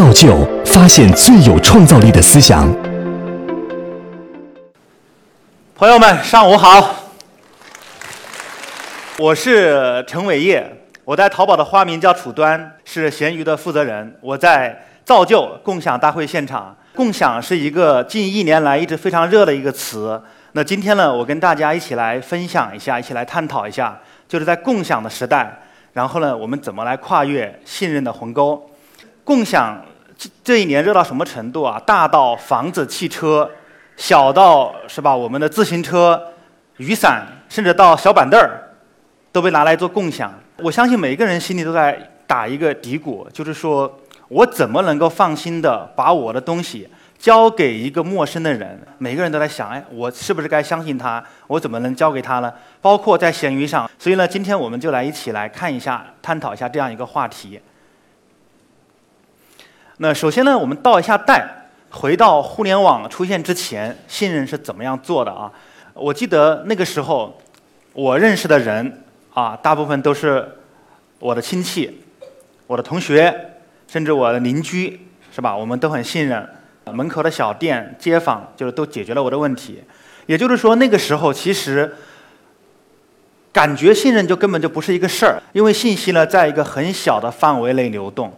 造就发现最有创造力的思想。朋友们，上午好，我是陈伟业，我在淘宝的花名叫楚端，是闲鱼的负责人。我在造就共享大会现场，共享是一个近一年来一直非常热的一个词。那今天呢，我跟大家一起来分享一下，一起来探讨一下，就是在共享的时代，然后呢，我们怎么来跨越信任的鸿沟？共享这这一年热到什么程度啊？大到房子、汽车，小到是吧？我们的自行车、雨伞，甚至到小板凳儿，都被拿来做共享。我相信每个人心里都在打一个嘀咕，就是说我怎么能够放心的把我的东西交给一个陌生的人？每个人都在想，哎，我是不是该相信他？我怎么能交给他呢？包括在闲鱼上。所以呢，今天我们就来一起来看一下，探讨一下这样一个话题。那首先呢，我们倒一下带，回到互联网出现之前，信任是怎么样做的啊？我记得那个时候，我认识的人啊，大部分都是我的亲戚、我的同学，甚至我的邻居，是吧？我们都很信任。门口的小店、街坊，就是都解决了我的问题。也就是说，那个时候其实感觉信任就根本就不是一个事儿，因为信息呢，在一个很小的范围内流动。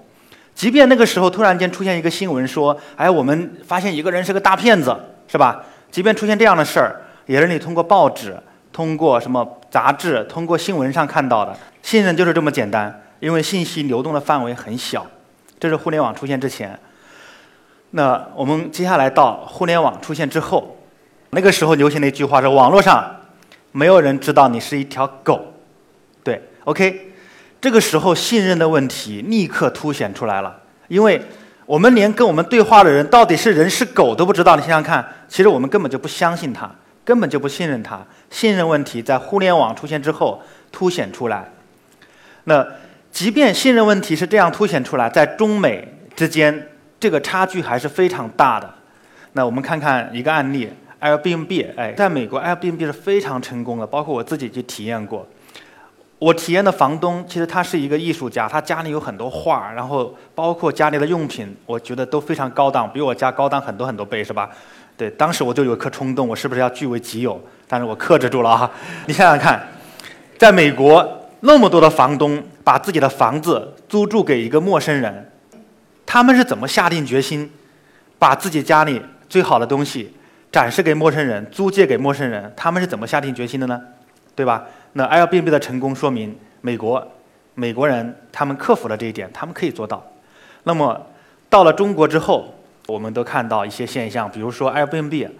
即便那个时候突然间出现一个新闻说，哎，我们发现一个人是个大骗子，是吧？即便出现这样的事儿，也是你通过报纸、通过什么杂志、通过新闻上看到的。信任就是这么简单，因为信息流动的范围很小。这是互联网出现之前。那我们接下来到互联网出现之后，那个时候流行的一句话是：网络上没有人知道你是一条狗。对，OK。这个时候，信任的问题立刻凸显出来了，因为我们连跟我们对话的人到底是人是狗都不知道。你想想看，其实我们根本就不相信他，根本就不信任他。信任问题在互联网出现之后凸显出来。那即便信任问题是这样凸显出来，在中美之间这个差距还是非常大的。那我们看看一个案例，Airbnb，哎，在美国 Airbnb 是非常成功的，包括我自己去体验过。我体验的房东其实他是一个艺术家，他家里有很多画，然后包括家里的用品，我觉得都非常高档，比我家高档很多很多倍，是吧？对，当时我就有一颗冲动，我是不是要据为己有？但是我克制住了啊！你想想看，在美国那么多的房东把自己的房子租住给一个陌生人，他们是怎么下定决心把自己家里最好的东西展示给陌生人、租借给陌生人？他们是怎么下定决心的呢？对吧？那 Airbnb 的成功说明，美国美国人他们克服了这一点，他们可以做到。那么到了中国之后，我们都看到一些现象，比如说 Airbnb，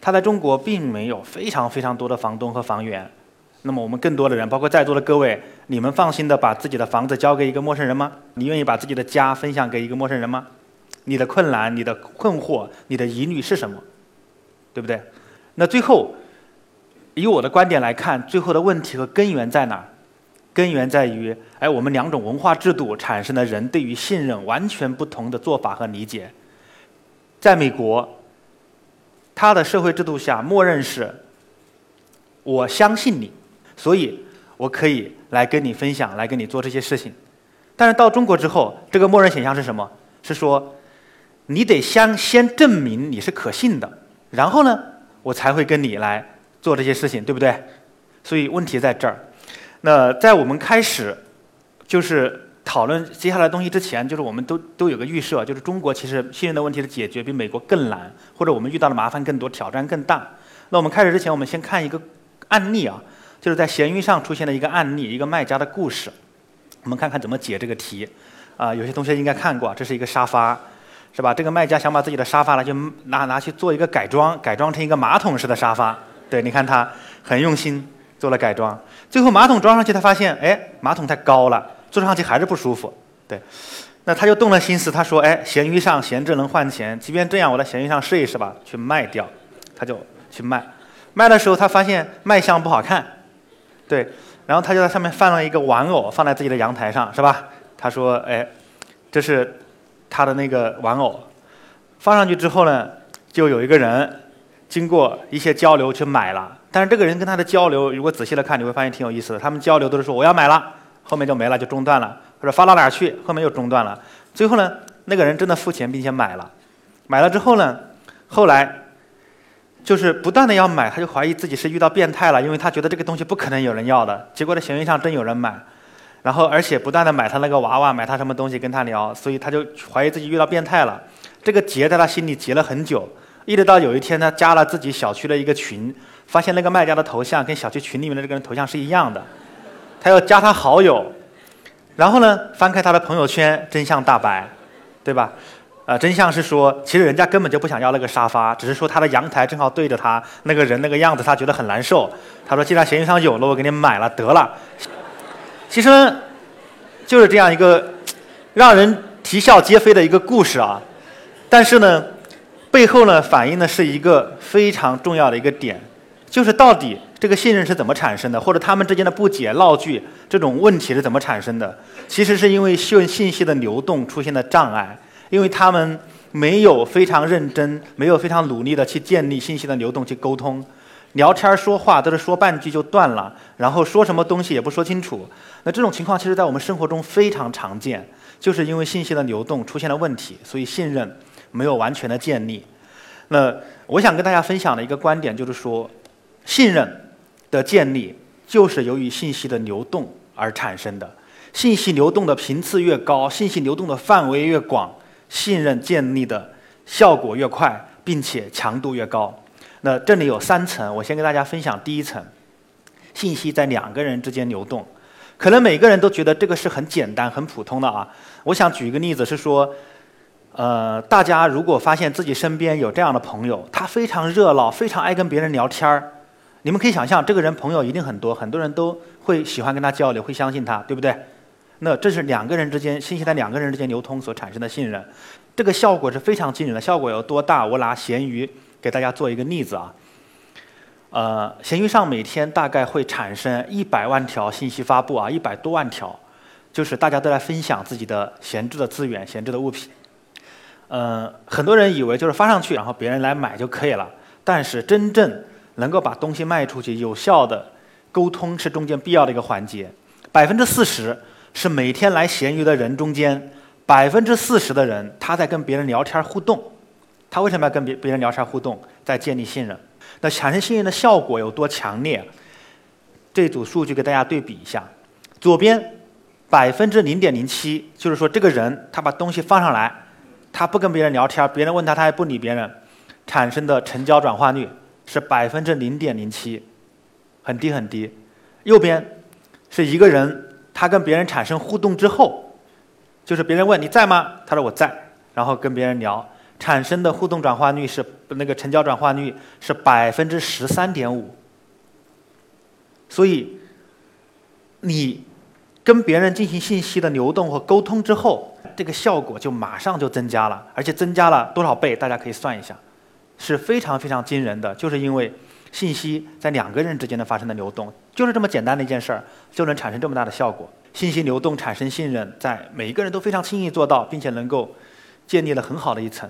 它在中国并没有非常非常多的房东和房源。那么我们更多的人，包括在座的各位，你们放心的把自己的房子交给一个陌生人吗？你愿意把自己的家分享给一个陌生人吗？你的困难、你的困惑、你的疑虑是什么？对不对？那最后。以我的观点来看，最后的问题和根源在哪？根源在于，哎，我们两种文化制度产生了人对于信任完全不同的做法和理解。在美国，他的社会制度下，默认是我相信你，所以我可以来跟你分享，来跟你做这些事情。但是到中国之后，这个默认选项是什么？是说你得先先证明你是可信的，然后呢，我才会跟你来。做这些事情，对不对？所以问题在这儿。那在我们开始就是讨论接下来东西之前，就是我们都都有个预设，就是中国其实信任的问题的解决比美国更难，或者我们遇到的麻烦更多，挑战更大。那我们开始之前，我们先看一个案例啊，就是在闲鱼上出现的一个案例，一个卖家的故事。我们看看怎么解这个题。啊，有些同学应该看过，这是一个沙发，是吧？这个卖家想把自己的沙发呢，就拿拿去做一个改装，改装成一个马桶式的沙发。对，你看他很用心做了改装，最后马桶装上去，他发现，哎，马桶太高了，坐上去还是不舒服。对，那他就动了心思，他说，哎，闲鱼上闲置能换钱，即便这样，我在闲鱼上试一试吧，去卖掉。他就去卖，卖的时候他发现卖相不好看，对，然后他就在上面放了一个玩偶，放在自己的阳台上，是吧？他说，哎，这是他的那个玩偶，放上去之后呢，就有一个人。经过一些交流去买了，但是这个人跟他的交流，如果仔细的看，你会发现挺有意思的。他们交流都是说我要买了，后面就没了，就中断了，或者发到哪儿去，后面又中断了。最后呢，那个人真的付钱并且买了，买了之后呢，后来就是不断的要买，他就怀疑自己是遇到变态了，因为他觉得这个东西不可能有人要的。结果在闲鱼上真有人买，然后而且不断的买他那个娃娃，买他什么东西跟他聊，所以他就怀疑自己遇到变态了。这个结在他心里结了很久，一直到有一天他加了自己小区的一个群，发现那个卖家的头像跟小区群里面的这个人头像是一样的，他要加他好友，然后呢翻开他的朋友圈，真相大白，对吧？呃，真相是说，其实人家根本就不想要那个沙发，只是说他的阳台正好对着他那个人那个样子，他觉得很难受。他说：“既然闲鱼上有了，我给你买了得了。”其实，就是这样一个让人啼笑皆非的一个故事啊。但是呢，背后呢反映的是一个非常重要的一个点，就是到底这个信任是怎么产生的，或者他们之间的不解、闹剧这种问题是怎么产生的？其实是因为信信息的流动出现了障碍。因为他们没有非常认真，没有非常努力的去建立信息的流动去沟通，聊天说话都是说半句就断了，然后说什么东西也不说清楚。那这种情况其实在我们生活中非常常见，就是因为信息的流动出现了问题，所以信任没有完全的建立。那我想跟大家分享的一个观点就是说，信任的建立就是由于信息的流动而产生的，信息流动的频次越高，信息流动的范围越广。信任建立的效果越快，并且强度越高。那这里有三层，我先跟大家分享第一层：信息在两个人之间流动。可能每个人都觉得这个是很简单、很普通的啊。我想举一个例子，是说，呃，大家如果发现自己身边有这样的朋友，他非常热闹，非常爱跟别人聊天儿，你们可以想象，这个人朋友一定很多，很多人都会喜欢跟他交流，会相信他，对不对？那这是两个人之间信息在两个人之间流通所产生的信任，这个效果是非常惊人的。效果有多大？我拿闲鱼给大家做一个例子啊。呃，闲鱼上每天大概会产生一百万条信息发布啊，一百多万条，就是大家都在分享自己的闲置的资源、闲置的物品。呃，很多人以为就是发上去，然后别人来买就可以了。但是真正能够把东西卖出去、有效的沟通是中间必要的一个环节，百分之四十。是每天来闲鱼的人中间，百分之四十的人他在跟别人聊天互动。他为什么要跟别别人聊天互动？在建立信任。那产生信任的效果有多强烈？这组数据给大家对比一下。左边百分之零点零七，就是说这个人他把东西放上来，他不跟别人聊天，别人问他他还不理别人，产生的成交转化率是百分之零点零七，很低很低。右边是一个人。他跟别人产生互动之后，就是别人问你在吗？他说我在，然后跟别人聊，产生的互动转化率是那个成交转化率是百分之十三点五。所以，你跟别人进行信息的流动和沟通之后，这个效果就马上就增加了，而且增加了多少倍？大家可以算一下，是非常非常惊人的，就是因为。信息在两个人之间的发生的流动，就是这么简单的一件事儿，就能产生这么大的效果。信息流动产生信任，在每一个人都非常轻易做到，并且能够建立了很好的一层。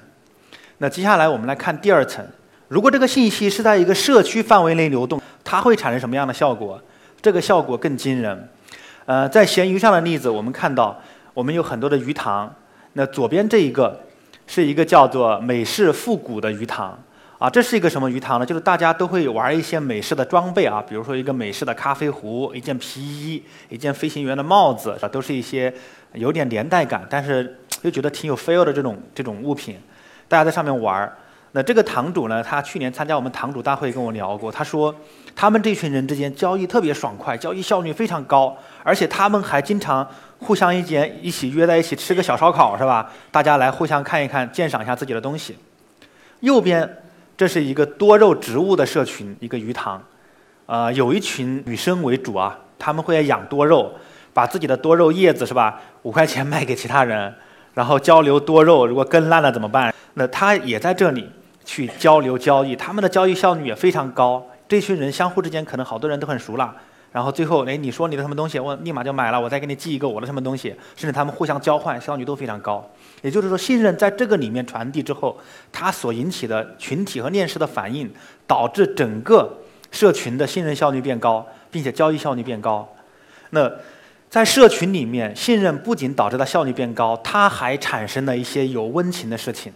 那接下来我们来看第二层，如果这个信息是在一个社区范围内流动，它会产生什么样的效果？这个效果更惊人。呃，在闲鱼上的例子，我们看到我们有很多的鱼塘，那左边这一个是一个叫做美式复古的鱼塘。啊，这是一个什么鱼塘呢？就是大家都会玩一些美式的装备啊，比如说一个美式的咖啡壶、一件皮衣、一件飞行员的帽子，啊，都是一些有点年代感，但是又觉得挺有 feel 的这种这种物品。大家在上面玩。那这个堂主呢，他去年参加我们堂主大会跟我聊过，他说他们这群人之间交易特别爽快，交易效率非常高，而且他们还经常互相一间一起约在一起吃个小烧烤，是吧？大家来互相看一看，鉴赏一下自己的东西。右边。这是一个多肉植物的社群，一个鱼塘，啊，有一群女生为主啊，他们会养多肉，把自己的多肉叶子是吧，五块钱 卖给其他人，然后交流多肉，如果根烂了怎么办？那他也在这里去交流交易，他们的交易效率也非常高，这群人相互之间可能好多人都很熟了。然后最后，哎，你说你的什么东西，我立马就买了，我再给你寄一个我的什么东西，甚至他们互相交换，效率都非常高。也就是说，信任在这个里面传递之后，它所引起的群体和链式的反应，导致整个社群的信任效率变高，并且交易效率变高。那在社群里面，信任不仅导致了效率变高，它还产生了一些有温情的事情。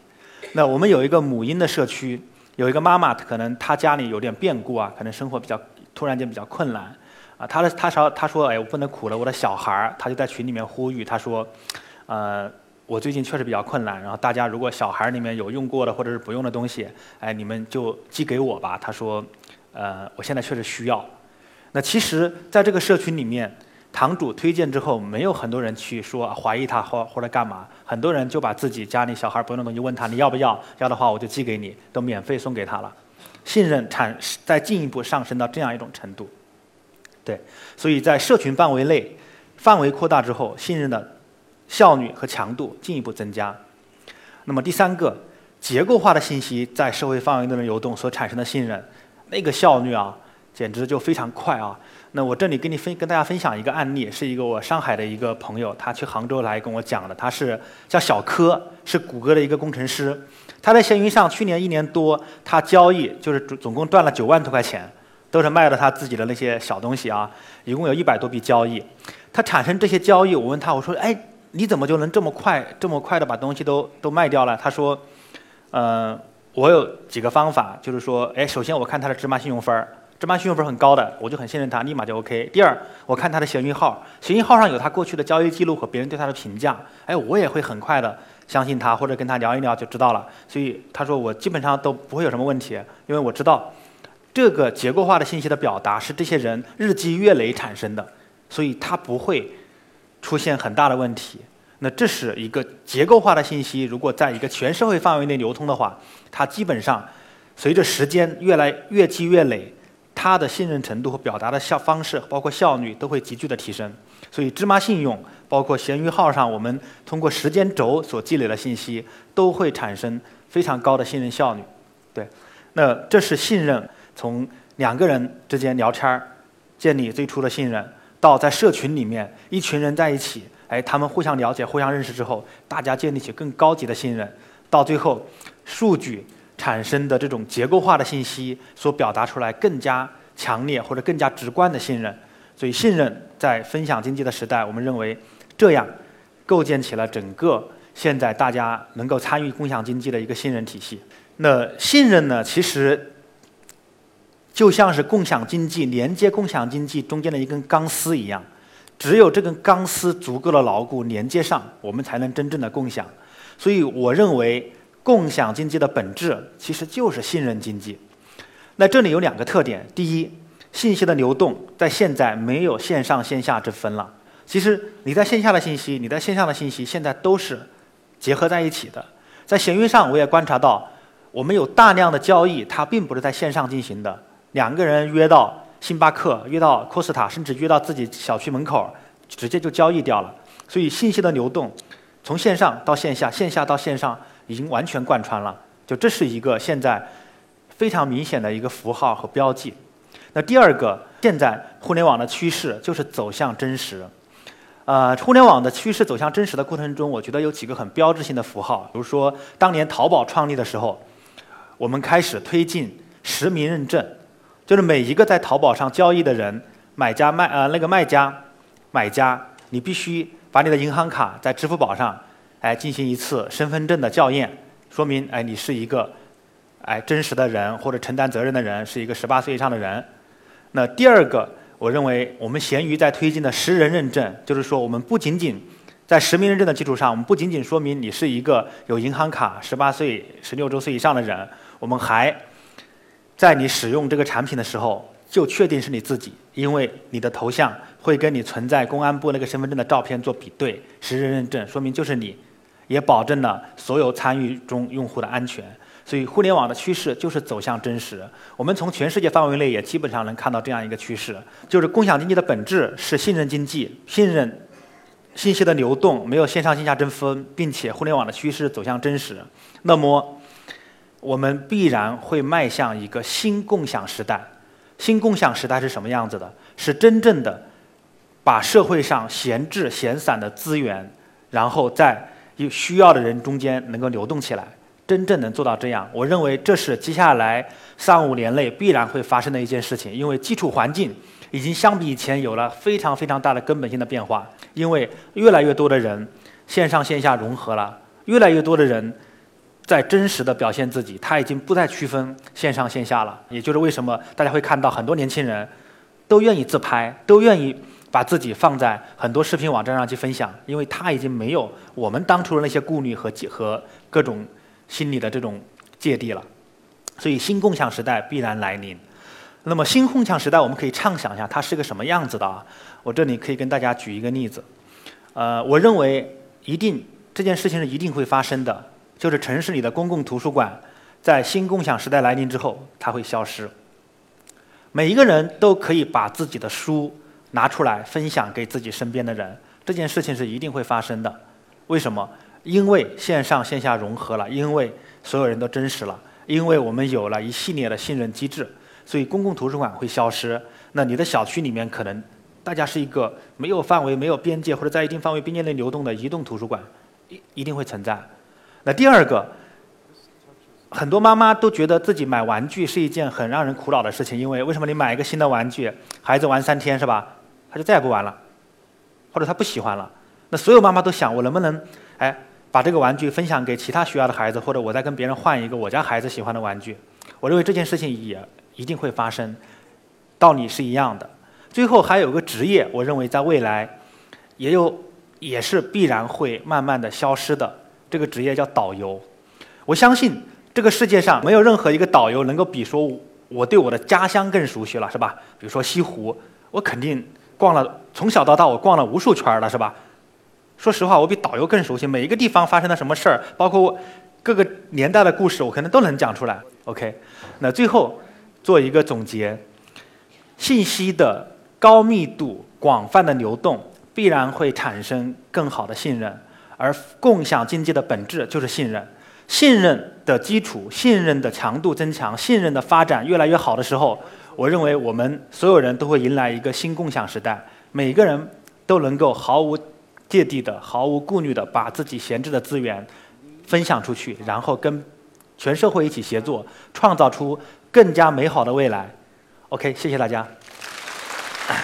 那我们有一个母婴的社区，有一个妈妈，可能她家里有点变故啊，可能生活比较突然间比较困难啊。她的她说她说哎，我不能苦了我的小孩儿，她就在群里面呼吁，她说，呃，我最近确实比较困难，然后大家如果小孩里面有用过的或者是不用的东西，哎，你们就寄给我吧。她说，呃，我现在确实需要。那其实在这个社群里面。堂主推荐之后，没有很多人去说怀疑他或或者干嘛，很多人就把自己家里小孩不用的东西问他，你要不要？要的话我就寄给你，都免费送给他了。信任产再进一步上升到这样一种程度，对，所以在社群范围内，范围扩大之后，信任的效率和强度进一步增加。那么第三个，结构化的信息在社会范围内的流动所产生的信任，那个效率啊，简直就非常快啊。那我这里跟你分跟大家分享一个案例，是一个我上海的一个朋友，他去杭州来跟我讲的。他是叫小柯，是谷歌的一个工程师。他在闲鱼上去年一年多，他交易就是总总共赚了九万多块钱，都是卖了他自己的那些小东西啊，一共有一百多笔交易。他产生这些交易，我问他，我说，哎，你怎么就能这么快这么快的把东西都都卖掉了？他说，嗯，我有几个方法，就是说，哎，首先我看他的芝麻信用分儿。芝麻信用分很高的，我就很信任他，立马就 OK。第二，我看他的闲鱼号，闲鱼号上有他过去的交易记录和别人对他的评价，哎，我也会很快的相信他，或者跟他聊一聊就知道了。所以他说我基本上都不会有什么问题，因为我知道这个结构化的信息的表达是这些人日积月累产生的，所以他不会出现很大的问题。那这是一个结构化的信息，如果在一个全社会范围内流通的话，它基本上随着时间越来越积越累。它的信任程度和表达的效方式，包括效率都会急剧的提升。所以，芝麻信用，包括闲鱼号上我们通过时间轴所积累的信息，都会产生非常高的信任效率。对，那这是信任从两个人之间聊天儿建立最初的信任，到在社群里面一群人在一起，哎，他们互相了解、互相认识之后，大家建立起更高级的信任，到最后数据。产生的这种结构化的信息所表达出来更加强烈或者更加直观的信任，所以信任在分享经济的时代，我们认为这样构建起了整个现在大家能够参与共享经济的一个信任体系。那信任呢，其实就像是共享经济连接共享经济中间的一根钢丝一样，只有这根钢丝足够的牢固连接上，我们才能真正的共享。所以我认为。共享经济的本质其实就是信任经济。那这里有两个特点：第一，信息的流动在现在没有线上线下之分了。其实你在线下的信息，你在线上的信息，现在都是结合在一起的。在闲鱼上，我也观察到，我们有大量的交易，它并不是在线上进行的。两个人约到星巴克，约到 Costa，甚至约到自己小区门口，直接就交易掉了。所以信息的流动，从线上到线下，线下到线上。已经完全贯穿了，就这是一个现在非常明显的一个符号和标记。那第二个，现在互联网的趋势就是走向真实。呃，互联网的趋势走向真实的过程中，我觉得有几个很标志性的符号，比如说当年淘宝创立的时候，我们开始推进实名认证，就是每一个在淘宝上交易的人，买家卖呃那个卖家买家，你必须把你的银行卡在支付宝上。来进行一次身份证的校验，说明哎你是一个哎真实的人或者承担责任的人，是一个十八岁以上的人。那第二个，我认为我们闲鱼在推进的实人认证，就是说我们不仅仅在实名认证的基础上，我们不仅仅说明你是一个有银行卡、十八岁、十六周岁以上的人，我们还在你使用这个产品的时候就确定是你自己，因为你的头像会跟你存在公安部那个身份证的照片做比对，实人认证说明就是你。也保证了所有参与中用户的安全，所以互联网的趋势就是走向真实。我们从全世界范围内也基本上能看到这样一个趋势，就是共享经济的本质是信任经济，信任信息的流动没有线上线下之分，并且互联网的趋势走向真实。那么，我们必然会迈向一个新共享时代。新共享时代是什么样子的？是真正的把社会上闲置闲散的资源，然后在有需要的人中间能够流动起来，真正能做到这样，我认为这是接下来三五年内必然会发生的一件事情。因为基础环境已经相比以前有了非常非常大的根本性的变化，因为越来越多的人线上线下融合了，越来越多的人在真实的表现自己，他已经不再区分线上线下了。也就是为什么大家会看到很多年轻人都愿意自拍，都愿意把自己放在很多视频网站上去分享，因为他已经没有我们当初的那些顾虑和和各种心理的这种芥蒂了。所以新共享时代必然来临。那么新共享时代，我们可以畅想一下它是个什么样子的啊？我这里可以跟大家举一个例子。呃，我认为一定这件事情是一定会发生的，就是城市里的公共图书馆在新共享时代来临之后，它会消失。每一个人都可以把自己的书拿出来分享给自己身边的人，这件事情是一定会发生的。为什么？因为线上线下融合了，因为所有人都真实了。因为我们有了一系列的信任机制，所以公共图书馆会消失。那你的小区里面可能大家是一个没有范围、没有边界或者在一定范围边界内流动的移动图书馆，一一定会存在。那第二个，很多妈妈都觉得自己买玩具是一件很让人苦恼的事情，因为为什么你买一个新的玩具，孩子玩三天是吧，他就再也不玩了，或者他不喜欢了。那所有妈妈都想，我能不能哎？把这个玩具分享给其他学校的孩子，或者我再跟别人换一个我家孩子喜欢的玩具。我认为这件事情也一定会发生，道理是一样的。最后还有个职业，我认为在未来也有也是必然会慢慢的消失的。这个职业叫导游。我相信这个世界上没有任何一个导游能够比说我对我的家乡更熟悉了，是吧？比如说西湖，我肯定逛了从小到大我逛了无数圈了，是吧？说实话，我比导游更熟悉每一个地方发生了什么事儿，包括各个年代的故事，我可能都能讲出来。OK，那最后做一个总结：信息的高密度、广泛的流动，必然会产生更好的信任，而共享经济的本质就是信任。信任的基础、信任的强度增强、信任的发展越来越好的时候，我认为我们所有人都会迎来一个新共享时代，每个人都能够毫无。芥蒂的、毫无顾虑的把自己闲置的资源分享出去，然后跟全社会一起协作，创造出更加美好的未来。OK，谢谢大家。